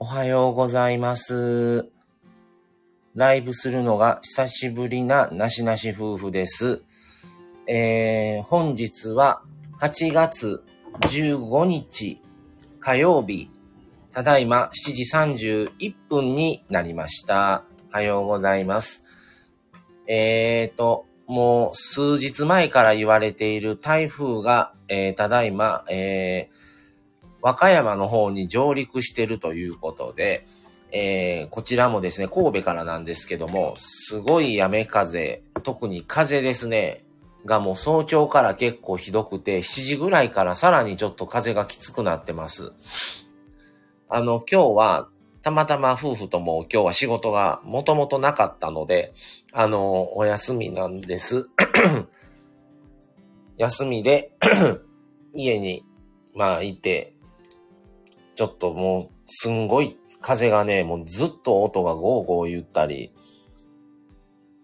おはようございます。ライブするのが久しぶりななしなし夫婦です。えー、本日は8月15日火曜日、ただいま7時31分になりました。おはようございます。えーと、もう数日前から言われている台風が、えー、ただいま、えー、和歌山の方に上陸してるということで、えー、こちらもですね、神戸からなんですけども、すごい雨風、特に風ですね、がもう早朝から結構ひどくて、7時ぐらいからさらにちょっと風がきつくなってます。あの、今日は、たまたま夫婦とも今日は仕事がもともとなかったので、あの、お休みなんです。休みで、家に、まあ、いて、ちょっともう、すんごい風がね、もうずっと音がゴーゴー言ったり、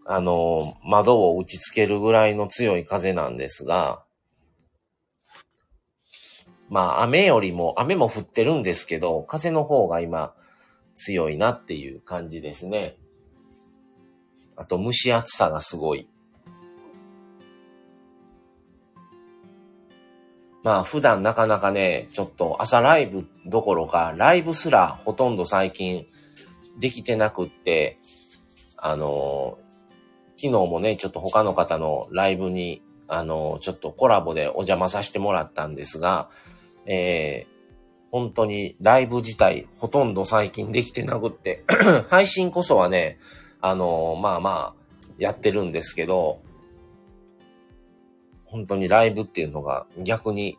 あの、窓を打ちつけるぐらいの強い風なんですが、まあ雨よりも、雨も降ってるんですけど、風の方が今強いなっていう感じですね。あと蒸し暑さがすごい。まあ普段なかなかね、ちょっと朝ライブどころか、ライブすらほとんど最近できてなくって、あの昨日もね、ちょっと他の方のライブに、あのちょっとコラボでお邪魔させてもらったんですが、えー、本当にライブ自体ほとんど最近できてなくって、配信こそはね、あのまあまあ、やってるんですけど、本当にライブっていうのが逆に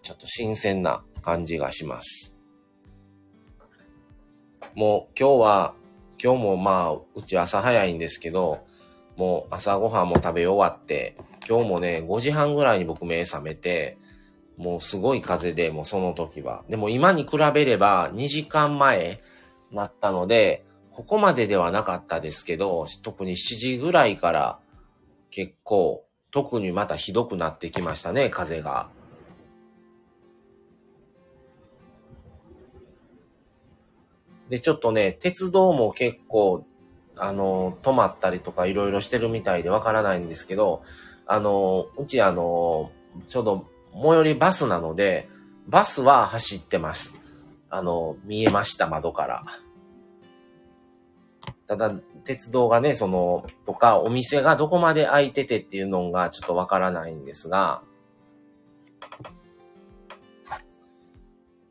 ちょっと新鮮な感じがします。もう今日は、今日もまあ、うち朝早いんですけど、もう朝ごはんも食べ終わって、今日もね、5時半ぐらいに僕目覚めて、もうすごい風で、もうその時は。でも今に比べれば2時間前なったので、ここまでではなかったですけど、特に7時ぐらいから結構、特にまたひどくなってきましたね、風が。で、ちょっとね、鉄道も結構、あの、止まったりとかいろいろしてるみたいでわからないんですけど、あの、うちあの、ちょうど最寄りバスなので、バスは走ってます。あの、見えました、窓から。ただ、鉄道がね、その、とか、お店がどこまで開いててっていうのがちょっとわからないんですが、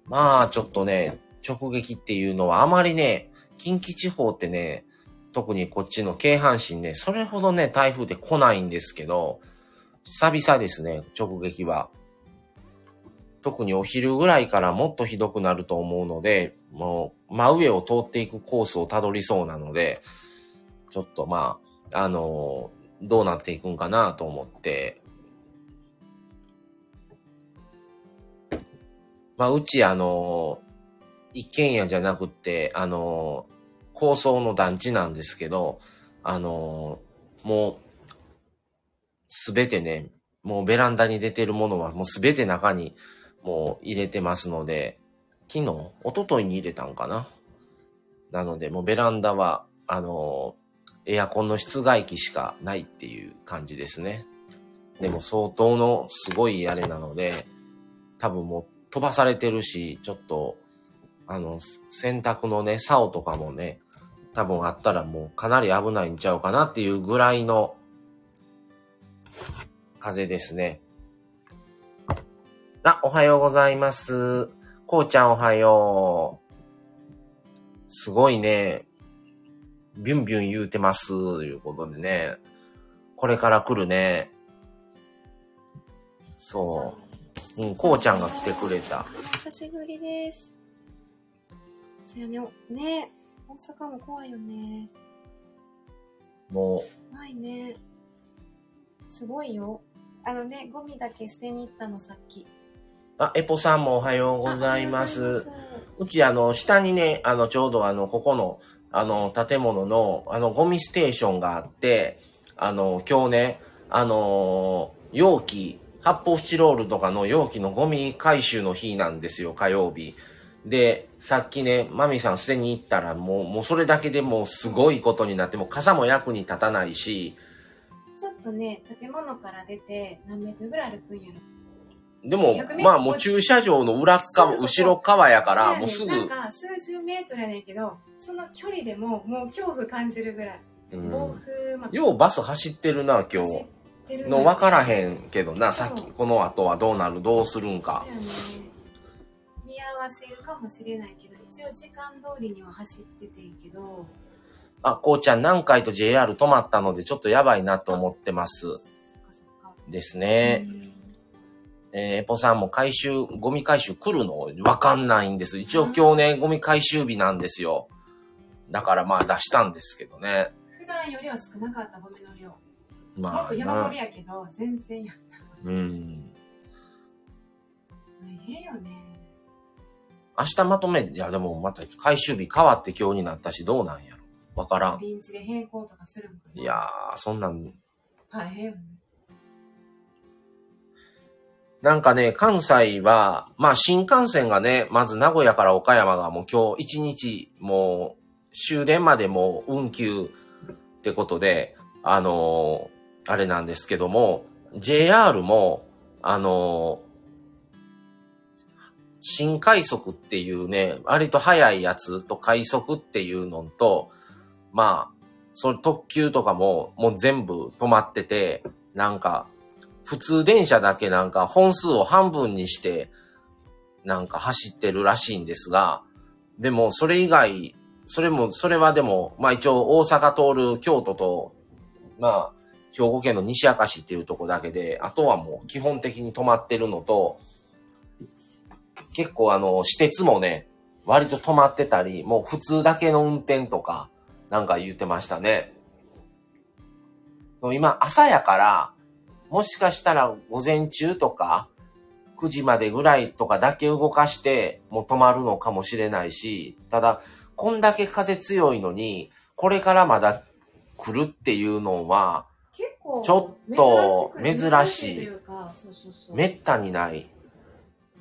まあ、ちょっとね、直撃っていうのはあまりね、近畿地方ってね、特にこっちの京阪神ね、それほどね、台風で来ないんですけど、久々ですね、直撃は。特にお昼ぐらいからもっとひどくなると思うので、もう真上を通っていくコースをたどりそうなので、ちょっとまあ、あのどうなっていくんかなと思って、まあ、うちあの一軒家じゃなくて、あの高層の団地なんですけど、あのもう、すべてね、もうベランダに出てるものはもうすべて中にもう入れてますので、昨日、一昨日に入れたんかな。なので、もうベランダは、あのエアコンの室外機しかないっていう感じですね。でも相当のすごいあれなので、多分もう飛ばされてるし、ちょっと、あの、洗濯のね、竿とかもね、多分あったらもうかなり危ないんちゃうかなっていうぐらいの風ですね。あ、おはようございます。こうちゃんおはよう。すごいね、ビュンビュン言うてます、ということでね。これから来るね。そう。うん、こうちゃんが来てくれた。久しぶりです。そうやね、ね、大阪も怖いよね。も怖いね。すごいよ。あのね、ゴミだけ捨てに行ったの、さっき。う、あ、エポさんもおはようございまあおはよすうご。ざいますうち、あの、下にね、あの、ちょうどあの、ここの、あの、建物の、あの、ゴミステーションがあって、あの、今日ね、あの、容器、発泡スチロールとかの容器のゴミ回収の日なんですよ、火曜日。で、さっきね、マミさん捨てに行ったら、もう、もうそれだけでもうすごいことになって、もう傘も役に立たないし、ちょっとね、建物から出て何メートルぐらい歩くんやろ。でも100メート、ルまあもう駐車場の裏側、後ろ側やから、もうすぐ、なんか数十メートルやねんけど、その距離でももう恐怖感じるぐらい。うん暴風、まあ、ようバス走ってるな、今走日。の分からん。へんけどな、さっき、この後はどうなる、どうするんか。見合わせるかもしれないけど、一応時間通りには走っててんけど、あ、こうちゃん何回と JR 止まったのでちょっとやばいなと思ってます。ですね。うんえー、エポさんも回収、ゴミ回収来るのわかんないんです。一応今日ね、ゴミ回収日なんですよ。だからまあ出したんですけどね。普段よりは少なかったゴミの量。もまあっと山盛なりやけど、全然やった。うん。大変よね。明日まとめ、いやでもまた回収日変わって今日になったしどうなんやろ。わからん。臨時で変更とかするんかな。いやー、そんなん、大変よね。なんかね、関西は、まあ新幹線がね、まず名古屋から岡山がもう今日一日もう終電までもう運休ってことで、あのーあれなんですけども、JR も、あのー新快速っていうね、割と速いやつと快速っていうのと、まあ、それ特急とかももう全部止まってて、なんか、普通電車だけなんか本数を半分にして、なんか走ってるらしいんですが、でもそれ以外、それも、それはでも、まあ一応大阪通る京都と、まあ、兵庫県の西明石っていうとこだけで、あとはもう基本的に止まってるのと、結構あの、私鉄もね、割と止まってたり、もう普通だけの運転とか、なんか言ってましたね。今朝やから、もしかしたら午前中とか、9時までぐらいとかだけ動かして、もう止まるのかもしれないし、ただ、こんだけ風強いのに、これからまだ来るっていうのは、結構、ちょっと珍しい。めったにない。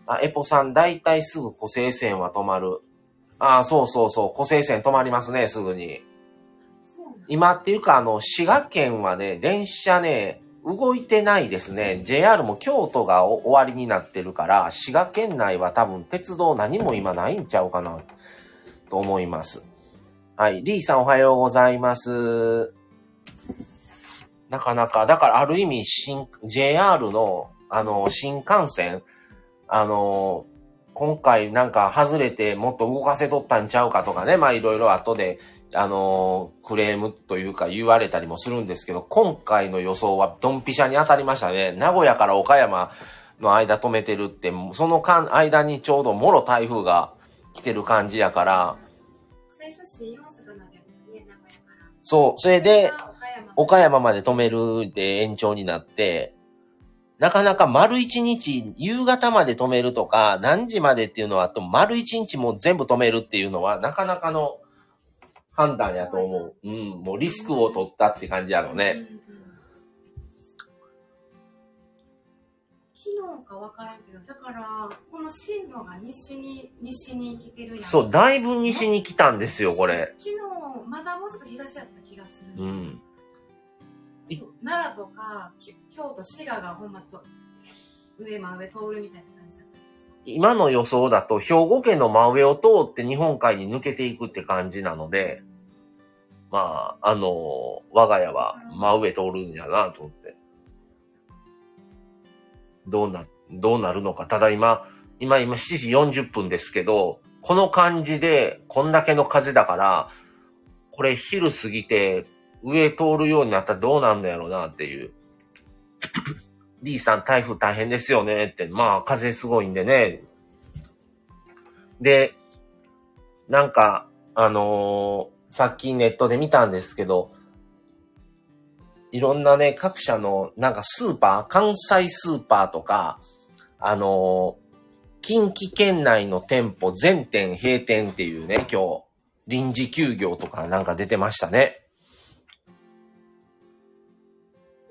あ、エポさん、だいたいすぐ湖西線は止まる。ああ、そうそうそう、湖西線止まりますね、すぐに。今っていうか、あの、滋賀県はね、電車ね、動いてないですね。JR も京都が終わりになってるから、滋賀県内は多分鉄道何も今ないんちゃうかな、と思います。はい。リーさんおはようございます。なかなか、だからある意味、新、JR の、あの、新幹線、あの、今回なんか外れてもっと動かせとったんちゃうかとかね、まあいろいろ後で、あのクレームというか言われたりもするんですけど、今回の予想はドンピシャに当たりましたね。名古屋から岡山の間止めてるって、その間、間にちょうどもろ台風が来てる感じやから、そう、それで、岡山。まで止めるで延長になって、なかなか丸一日、夕方まで止めるとか、何時までっていうのはあっても、丸一日も全部止めるっていうのは、なかなかの判断やと思う。うん、もうリスクを取ったって感じやろうね。昨日か分からんけど、だから、この進路が西に、西に来てるやん。そう、だいぶ西に来たんですよ、これ。昨日、まだもうちょっと東やった気がする。うん。奈良とか、き京都、滋賀がほんまと、上真上通るみたいな今の予想だと、兵庫県の真上を通って日本海に抜けていくって感じなので、まあ、あの、我が家は真上通るんやなと思って。どうな、どうなるのか。ただ今、今、今7時40分ですけど、この感じで、こんだけの風だから、これ昼過ぎて、上通るようになったらどうなんのやろうなっていう。D さん台風大変ですよねって、まあ風すごいんでね。で、なんか、あのーさっきネットで見たんですけど、いろんなね、各社の、なんかスーパー、関西スーパーとか、あのー近畿圏内の店舗全店閉店っていうね、今日、臨時休業とかなんか出てましたね。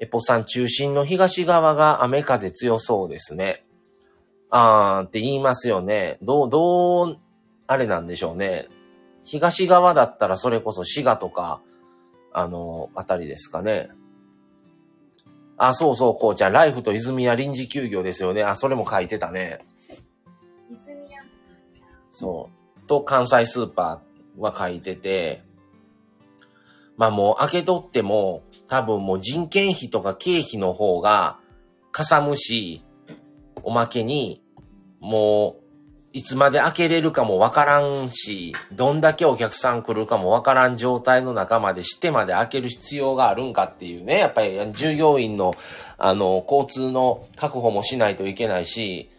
エポさん中心の東側が雨風強そうですね。あーって言いますよね。どう、どうあれなんでしょうね。東側だったらそれこそ滋賀とか、あの、あたりですかね。あ、そうそう、こうちゃん、ライフと泉屋臨時休業ですよね。あ、それも書いてたね。泉屋そう。と、関西スーパーは書いてて、まあもう開け取っても、多分もう人件費とか経費の方が、かさむし、おまけに、もう、いつまで開けれるかもわからんし、どんだけお客さん来るかもわからん状態の中までしてまで開ける必要があるんかっていうね、やっぱり従業員の、あの、交通の確保もしないといけないし、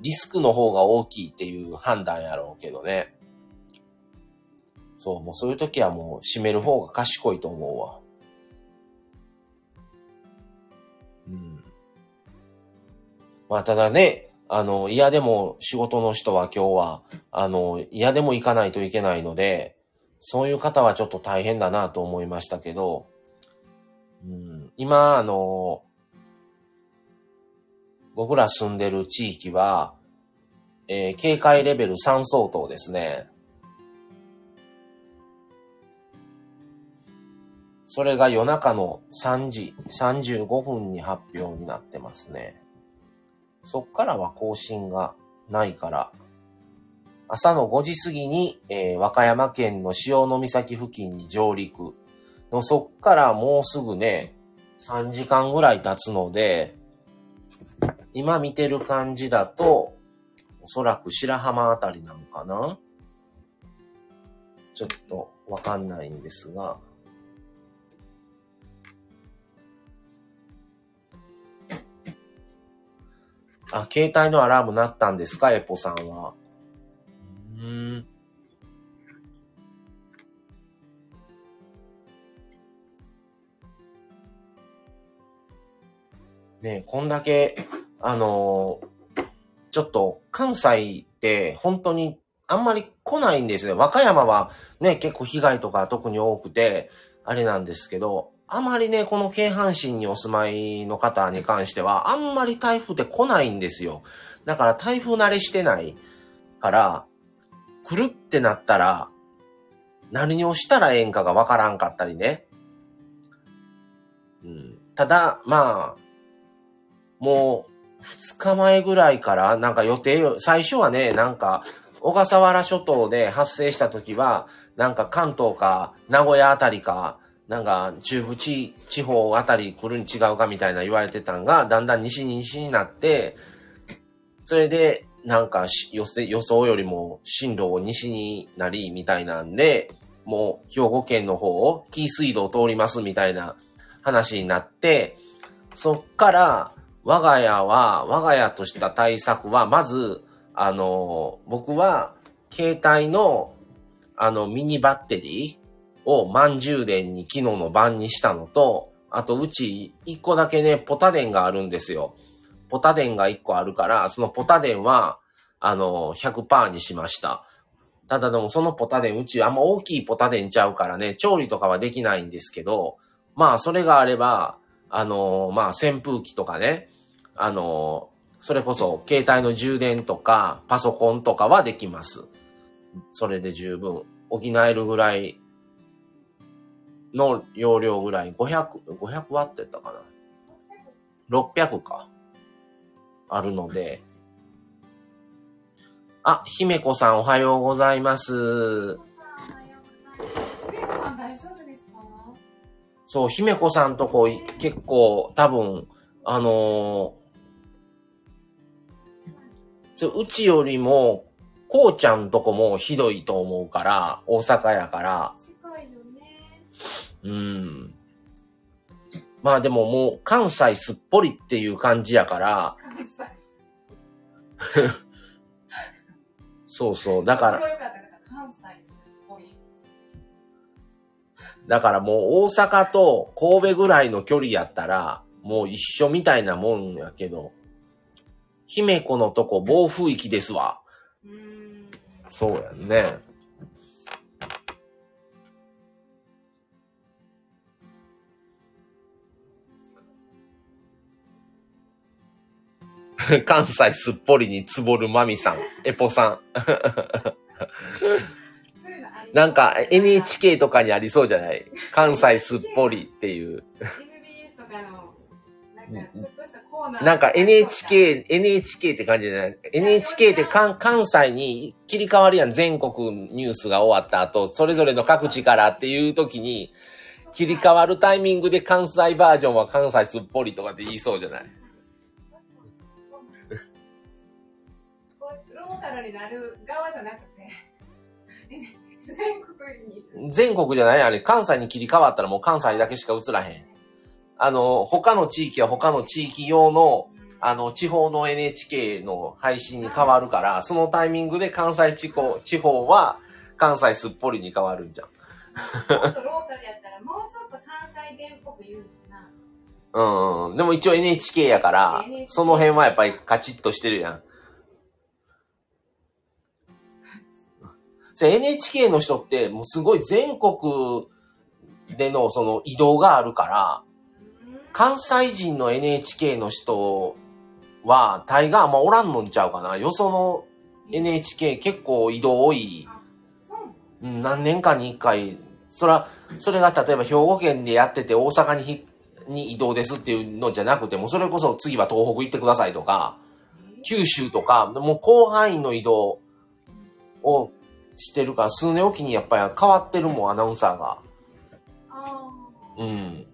リスクの方が大きいっていう判断やろうけどね。そう、もうそういう時はもう閉める方が賢いと思うわ。うん。まあただね、あの、嫌でも仕事の人は今日は、あの、嫌でも行かないといけないので、そういう方はちょっと大変だなと思いましたけど、うん、今、あの、僕ら住んでる地域は、えー警戒レベル3相当ですね。それが夜中の3時35分に発表になってますね。そっからは更新がないから、朝の5時過ぎに、えー和歌山県の潮の岬付近に上陸。の、そっからもうすぐね、3時間ぐらい経つので、今見てる感じだと、おそらく白浜あたりなんかな？ちょっとわかんないんですが、あ、携帯のアラーム鳴ったんですか？エポさんは。うーん。ねえ、こんだけ、あのーちょっと関西って本当にあんまり来ないんですね。和歌山はね、結構被害とか特に多くて、あれなんですけど、あまりね、この京阪神にお住まいの方に関しては、あんまり台風って来ないんですよ。だから台風慣れしてないから、来るってなったら、何をしたらええんかがわからんかったりね。うん、ただ、まあ、もう、二日前ぐらいから、なんか予定、最初はね、なんか、小笠原諸島で発生した時は、なんか関東か名古屋あたりか、なんか中部地地方あたり来るに違うかみたいな言われてたんが、だんだん西に西になって、それで、なんか予せ予想よりも進路を西になり、みたいなんで、もう兵庫県の方を紀伊水道通りますみたいな話になって、そっから我が家は、我が家とした対策は、まず、あの、僕は携帯のあのミニバッテリーを満充電に昨日の晩にしたのと、あとうち一個だけね、ポタ電があるんですよ。ポタ電が一個あるから、そのポタ電は、あの、100%にしました。ただでもそのポタ電、うちあんま大きいポタ電ちゃうからね、調理とかはできないんですけど、まあそれがあれば、あの、まあ扇風機とかね、あの、それこそ携帯の充電とかパソコンとかはできます。それで十分補えるぐらいの容量ぐらい、500、500ワットやったかな ?600 か。あるので。あ、姫子さんおはようございます。そう、姫子さんとこ結構多分、あのーうちよりも、こうちゃんとこもひどいと思うから、大阪やから。うん。まあでももう関西すっぽりっていう感じやから、関西。そうそう。だから、関西すっぽい。だからもう大阪と神戸ぐらいの距離やったら、もう一緒みたいなもんやけど、姫子のとこ暴風域ですわ。うーん。そうやんね。関西すっぽりにつぼるまみさん、エポさん。なんか NHK とかにありそうじゃない？関西すっぽりっていう。MBS とかの、なんかちょっとしたコーナー。なんか NHK、NHK って感じじゃない ?NHK って関関西に切り替わるやん。全国ニュースが終わった後、それぞれの各地からっていう時に、切り替わるタイミングで関西バージョンは関西すっぽりとかって言いそうじゃない？になる側じゃなくて、全国に。全国じゃないあれ、関西に切り替わったらもう関西だけしか映らへん。あの、他の地域は他の地域用の、あの、地方の NHK の配信に変わるから、そのタイミングで関西地方、地方は関西すっぽりに変わるんじゃん。もっとローカルやったら、もうちょっと関西弁っぽく言うな。うんうん。でも一応 NHK やから、その辺はやっぱりカチッとしてるやん。NHK の人ってもうすごい全国でのその移動があるから、関西人の NHK の人は大概あんまおらんのんちゃうかな。よその NHK 結構移動多い。うん何年かに一回、そら、それが例えば兵庫県でやってて大阪にに移動ですっていうのじゃなくてもう、それこそ次は東北行ってくださいとか、九州とか、もう広範囲の移動をしてるから、数年おきにやっぱり変わってるもん、アナウンサーが。あうん。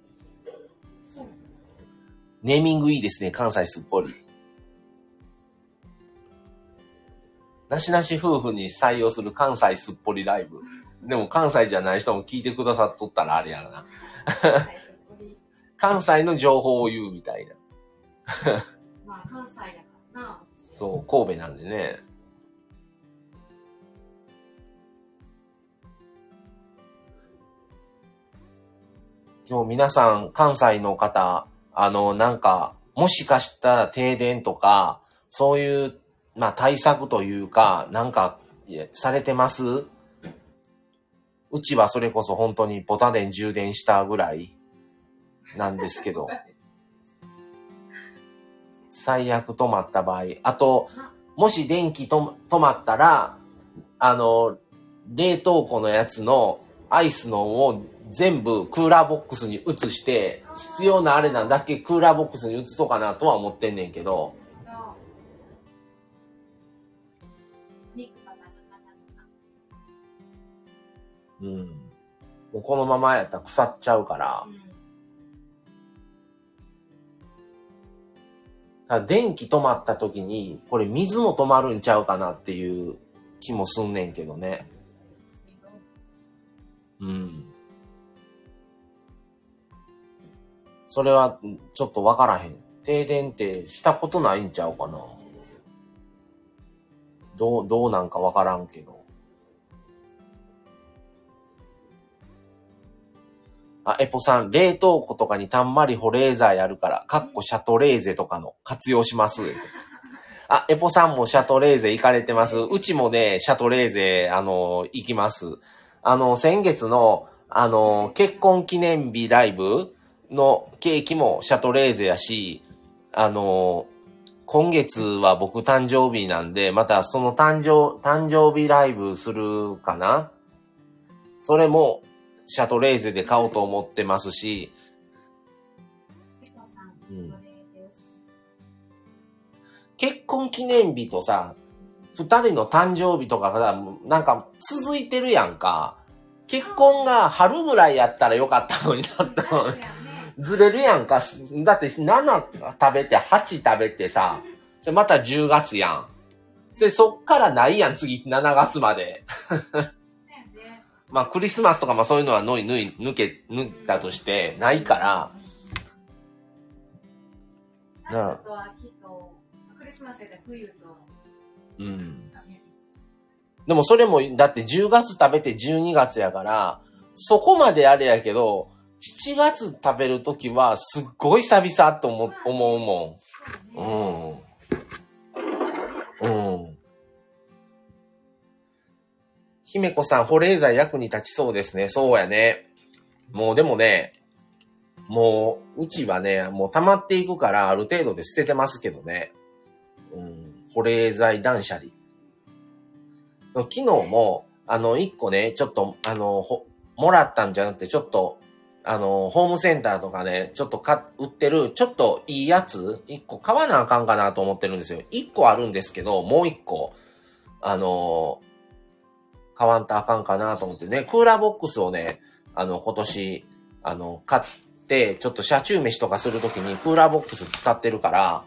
ネーミングいいですね、関西すっぽり。なしなし夫婦に採用する関西すっぽりライブ。でも関西じゃない人も聞いてくださっとったらあれやな。関西の情報を言うみたいな。まあ、関西だからな。そう、神戸なんでね。今日皆さん、関西の方、あの、なんか、もしかしたら停電とか、そういう、まあ対策というか、なんか、されてます？うちはそれこそ本当にボタ電充電したぐらいなんですけど。最悪止まった場合。あと、もし電気と止まったら、あの、冷凍庫のやつのアイスのを全部クーラーボックスに移して、必要なあれなんだけクーラーボックスに移そうかなとは思ってんねんけど。うん。もうこのままやったら腐っちゃうから、ただ電気止まった時に、これ水も止まるんちゃうかなっていう気もすんねんけどね。うん。それは、ちょっとわからへん。停電ってしたことないんちゃうかな。どう、どうなんかわからんけど。あ、エポさん、冷凍庫とかにたんまり保冷剤あるから、かっこシャトレーゼとかの活用します。あ、エポさんもシャトレーゼ行かれてます。うちもね、シャトレーゼ、あの、行きます。あの、先月の、あの、結婚記念日ライブのケーキもシャトレーゼやし、あの、今月は僕誕生日なんで、またその誕生、誕生日ライブするかな？それも、シャトレーゼで買おうと思ってますし、うん。結婚記念日とさ、二人の誕生日とかが、なんか続いてるやんか。結婚が春ぐらいやったらよかったのになったのそうやね。ずれるやんか。だって7食べて8食べてさ、でまた10月やん。で、そっからないやん、次7月まで。まあクリスマスとかまあそういうのは抜い、抜い、抜け、抜いたとして、ないから、なあクリスマス冬と、うん。でもそれも、だって10月食べて12月やから、そこまであれやけど、7月食べるときはすっごい久々と思思うもそう。ん。うん。うん。姫子さん、保冷剤役に立ちそうですね。そうやね。もうでもね、もう、うちはね、もう溜まっていくから、ある程度で捨ててますけどね。うん、保冷剤断捨離。昨日も、あの、一個ね、ちょっと、あの、ほ、もらったんじゃなくて、ちょっと、あの、ホームセンターとかね、ちょっとか、売ってる、ちょっといいやつ、一個買わなあかんかなと思ってるんですよ。一個あるんですけど、もう一個、あの、買わんとあかんかなと思ってね、クーラーボックスをね、あの、今年、あの、買って、ちょっと車中飯とかするときにクーラーボックス使ってるから、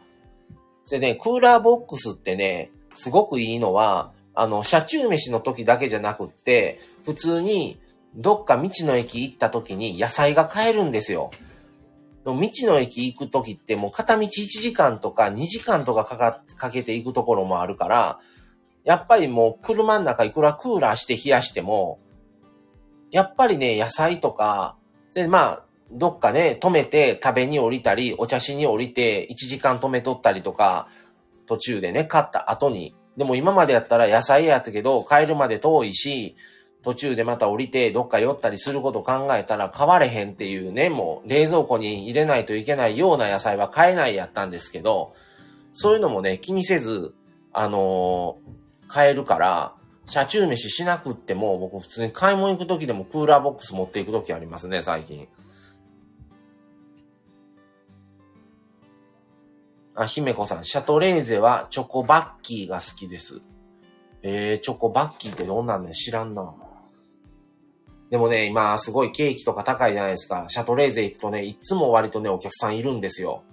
でね、クーラーボックスってね、すごくいいのは、あの、車中飯の時だけじゃなくって、普通に、どっか道の駅行った時に野菜が買えるんですよ。道の駅行く時ってもう片道1時間とか2時間とかかかかけて行くところもあるから、やっぱりもう車の中いくらクーラーして冷やしても、やっぱりね、野菜とか、で、まあ、どっかね、止めて食べに降りたり、お茶しに降りて1時間止めとったりとか、途中でね、買った後に。でも今までやったら野菜やったけど、帰るまで遠いし、途中でまた降りてどっか寄ったりすること考えたら買われへんっていうね、もう冷蔵庫に入れないといけないような野菜は買えないやったんですけど、そういうのもね、気にせず、あのー買えるから、車中飯しなくっても、僕普通に買い物行く時でもクーラーボックス持っていく時ありますね、最近。あ、姫子さん、シャトレーゼはチョコバッキーが好きです。えー、チョコバッキーってどんなんね知らんな。でもね、今すごいケーキとか高いじゃないですか。シャトレーゼ行くとね、いつも割とね、お客さんいるんですよ。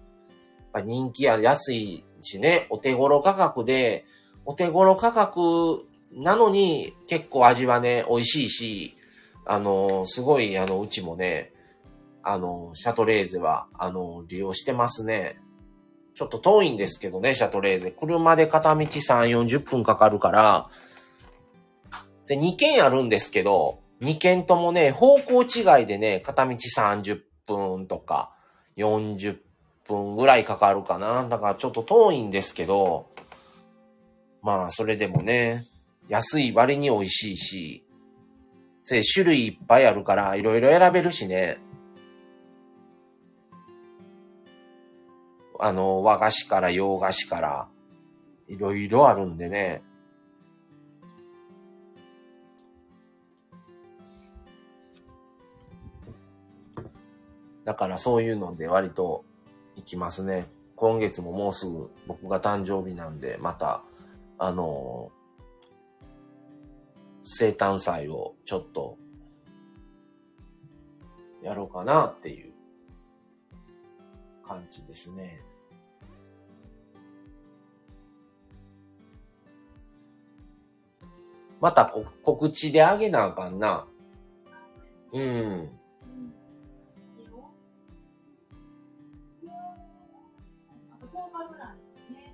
人気や安いしね、お手頃価格で、お手頃価格なのに結構味はね、美味しいし、あの、すごい、あの、うちもね、あの、シャトレーゼは、あの、利用してますね。ちょっと遠いんですけどね、シャトレーゼ。車で片道3、40分かかるから、で、2軒あるんですけど、2軒ともね、方向違いでね、片道30分とか、40分ぐらいかかるかな。だからちょっと遠いんですけど、まあ、それでもね、安い割に美味しいし、種類いっぱいあるから、いろいろ選べるしね。あの、和菓子から洋菓子から、いろいろあるんでね。だからそういうので割と行きますね。今月ももうすぐ僕が誕生日なんで、また、あの生誕祭をちょっと、やろうかなっていう感じですね。また告知であげなあかんな。うん。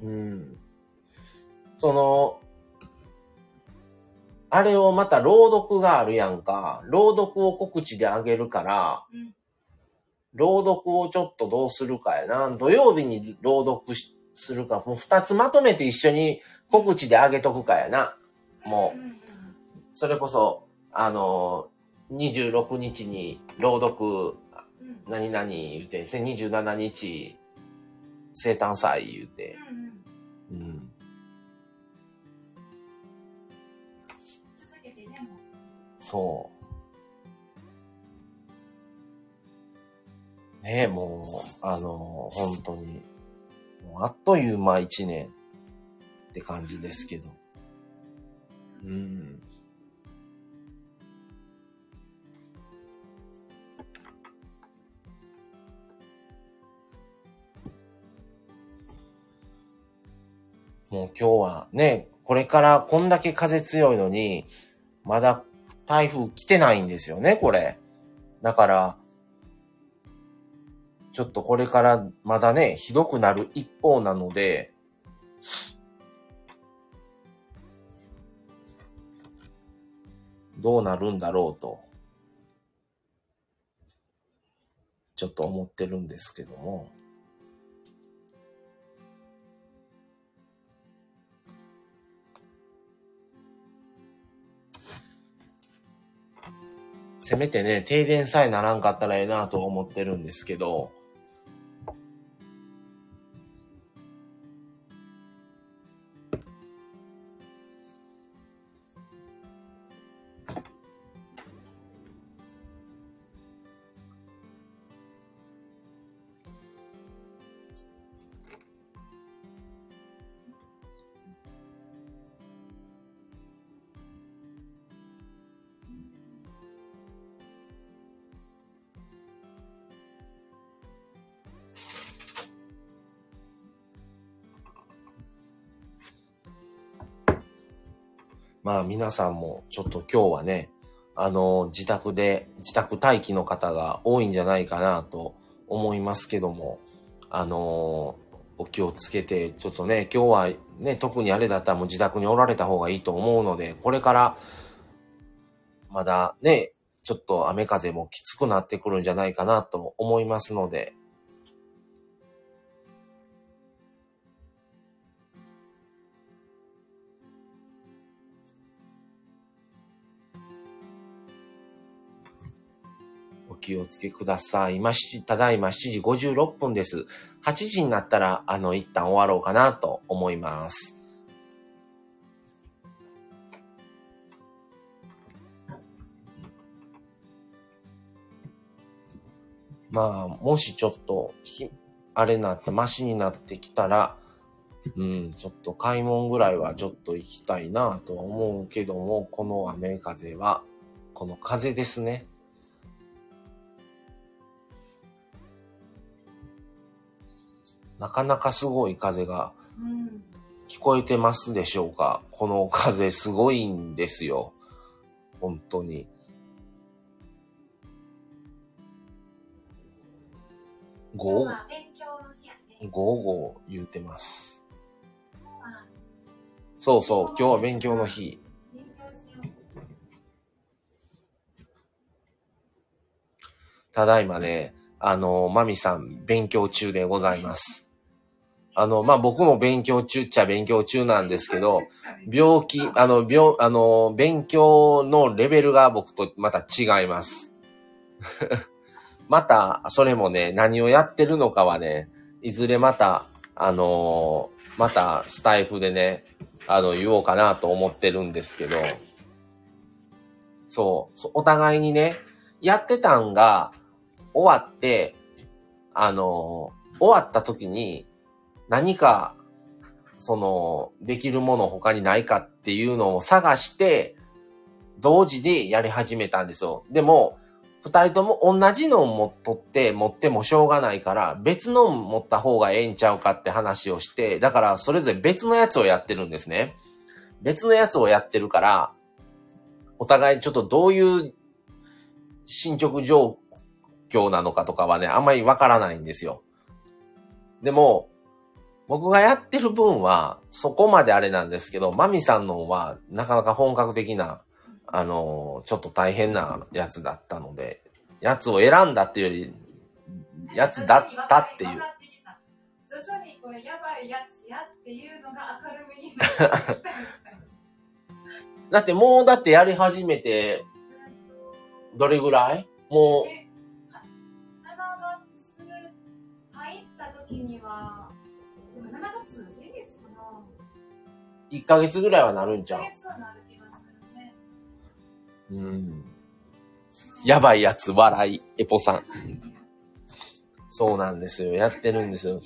うん。その、あれをまた朗読があるやんか。朗読を告知であげるから、うん朗読をちょっとどうするかやな。土曜日に朗読しするか、もう二つまとめて一緒に告知であげとくかやな。もう、それこそ、あの、26日に朗読、うん何々言うて、27日、生誕祭言うて、うんそう。ねえ、もう、あの、本当に、もうあっという間一年って感じですけど。うん。もう今日はね、これからこんだけ風強いのに、まだ台風来てないんですよね、これ。だから、ちょっとこれからまだね、ひどくなる一方なので、どうなるんだろうと、ちょっと思ってるんですけども。せめてね、停電さえならんかったらええなと思ってるんですけど、まあ皆さんもちょっと今日はね、あの、自宅で、自宅待機の方が多いんじゃないかなと思いますけども、あの、お気をつけて、ちょっとね、今日はね、特にあれだったらもう自宅におられた方がいいと思うので、これから、まだね、ちょっと雨風もきつくなってくるんじゃないかなと思いますので、お気をつけください。今、ただいま7時56分です。8時になったら、あの、一旦終わろうかなと思います。まあ、もしちょっと、あれなって、マシになってきたら、うん、ちょっと買い物ぐらいはちょっと行きたいなと思うけども、この雨風は、この風ですね。なかなかすごい風が聞こえてますでしょうか、この風すごいんですよ。本当に。ゴー、ゴーゴー言うてます。そうそう、今日は勉強の日。ただいまね、あの、マミさん、勉強中でございます。あの、まあ、僕も勉強中っちゃ勉強中なんですけど、病気、あの、病、あの、勉強のレベルが僕とまた違います。また、それもね、何をやってるのかはね、いずれまた、あのまたスタイフでね、あの、言おうかなと思ってるんですけど、そう、お互いにね、やってたんが終わって、あの終わった時に、何か、その、できるもの他にないかっていうのを探して、同時でやり始めたんですよ。でも、二人とも同じのを持っとって持ってもしょうがないから、別の持った方がええんちゃうかって話をして、だからそれぞれ別のやつをやってるんですね。別のやつをやってるから、お互いちょっとどういう進捗状況なのかとかはね、あんまりわからないんですよ。でも、僕がやってる分は、そこまであれなんですけど、マミさんのは、なかなか本格的な、あのちょっと大変なやつだったので、やつを選んだっていうより、やつだったっていう。徐々にこれやばいやつやっていうのが明るめになって だってもうだってやり始めて、どれぐらい？もう。時には、でも7月、先月かな。1か月ぐらいはなるんじゃん。1ヶ月はなる気がするね。うん。やばいやつ、笑い、エポさん。そうなんですよ。やってるんですよ。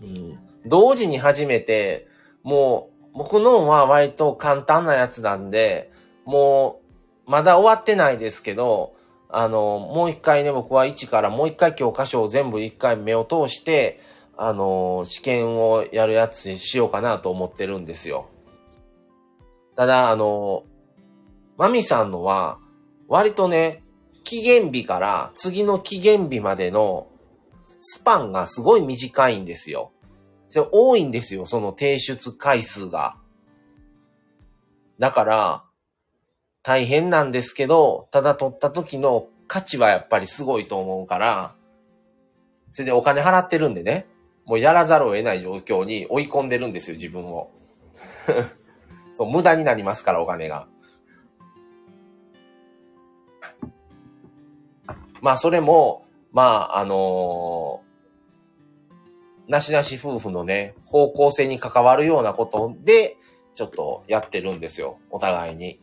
うん。同時に始めて、もう、僕のは割と簡単なやつなんで、もう、まだ終わってないですけど、あの、もう一回ね、僕は1からもう一回教科書を全部一回目を通して、あの、試験をやるやつにしようかなと思ってるんですよ。ただ、あの、マミさんのは、割とね、期限日から次の期限日までのスパンがすごい短いんですよ。それ多いんですよ、その提出回数が。だから、大変なんですけど、ただ取った時の価値はやっぱりすごいと思うから、それでお金払ってるんでね、もうやらざるを得ない状況に追い込んでるんですよ、自分を。そう、無駄になりますから、お金が。まあ、それも、まあ、あのー、なしなし夫婦のね、方向性に関わるようなことで、ちょっとやってるんですよ。お互いに。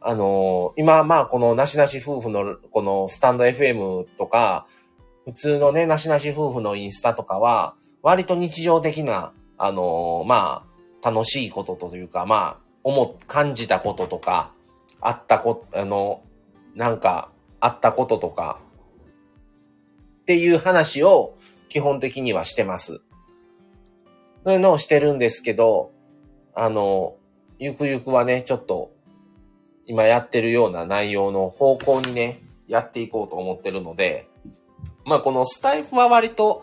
あのー、今、まあ、このなしなし夫婦の、このスタンド FM とか、普通のね、なしなし夫婦のインスタとかは、割と日常的な、あのー、まあ、楽しいことというか、まあ、思、感じたこととか、あったこ、あの、なんか、あったこととか、っていう話を基本的にはしてます。そういうのをしてるんですけど、あの、ゆくゆくはね、ちょっと、今やってるような内容の方向にね、やっていこうと思ってるので、まあこのスタイフは割と、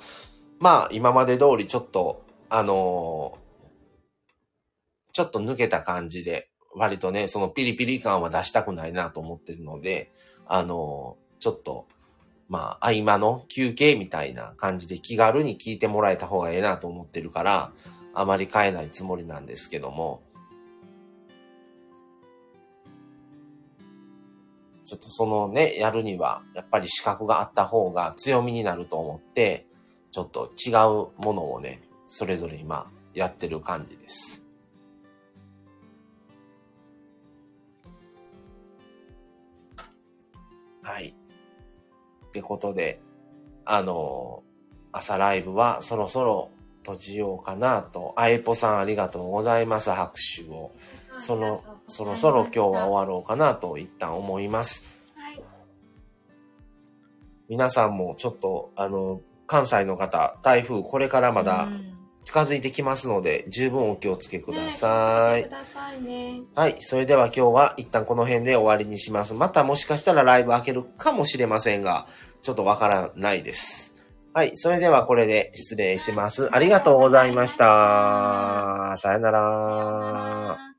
まあ今まで通りちょっと、あのーちょっと抜けた感じで、割とね、そのピリピリ感は出したくないなと思ってるので、あのーちょっと、まあ合間の休憩みたいな感じで気軽に聞いてもらえた方がええなと思ってるから、あまり変えないつもりなんですけども、ちょっとそのね、やるには、やっぱり資格があった方が強みになると思って、ちょっと違うものをね、それぞれ今やってる感じです。はい。ってことで、あの、朝ライブはそろそろ閉じようかなと。あえぽさんありがとうございます。拍手を。その、そろそろ今日は終わろうかなと一旦思います。はい。皆さんもちょっと、あの、関西の方、台風これからまだうん近づいてきますので、十分お気をつけくだねさい。いね。はい。それでは今日は一旦この辺で終わりにします。またもしかしたらライブ開けるかもしれませんが、ちょっとわからないです。はい。それではこれで失礼します。ありがとうございました。さよなら。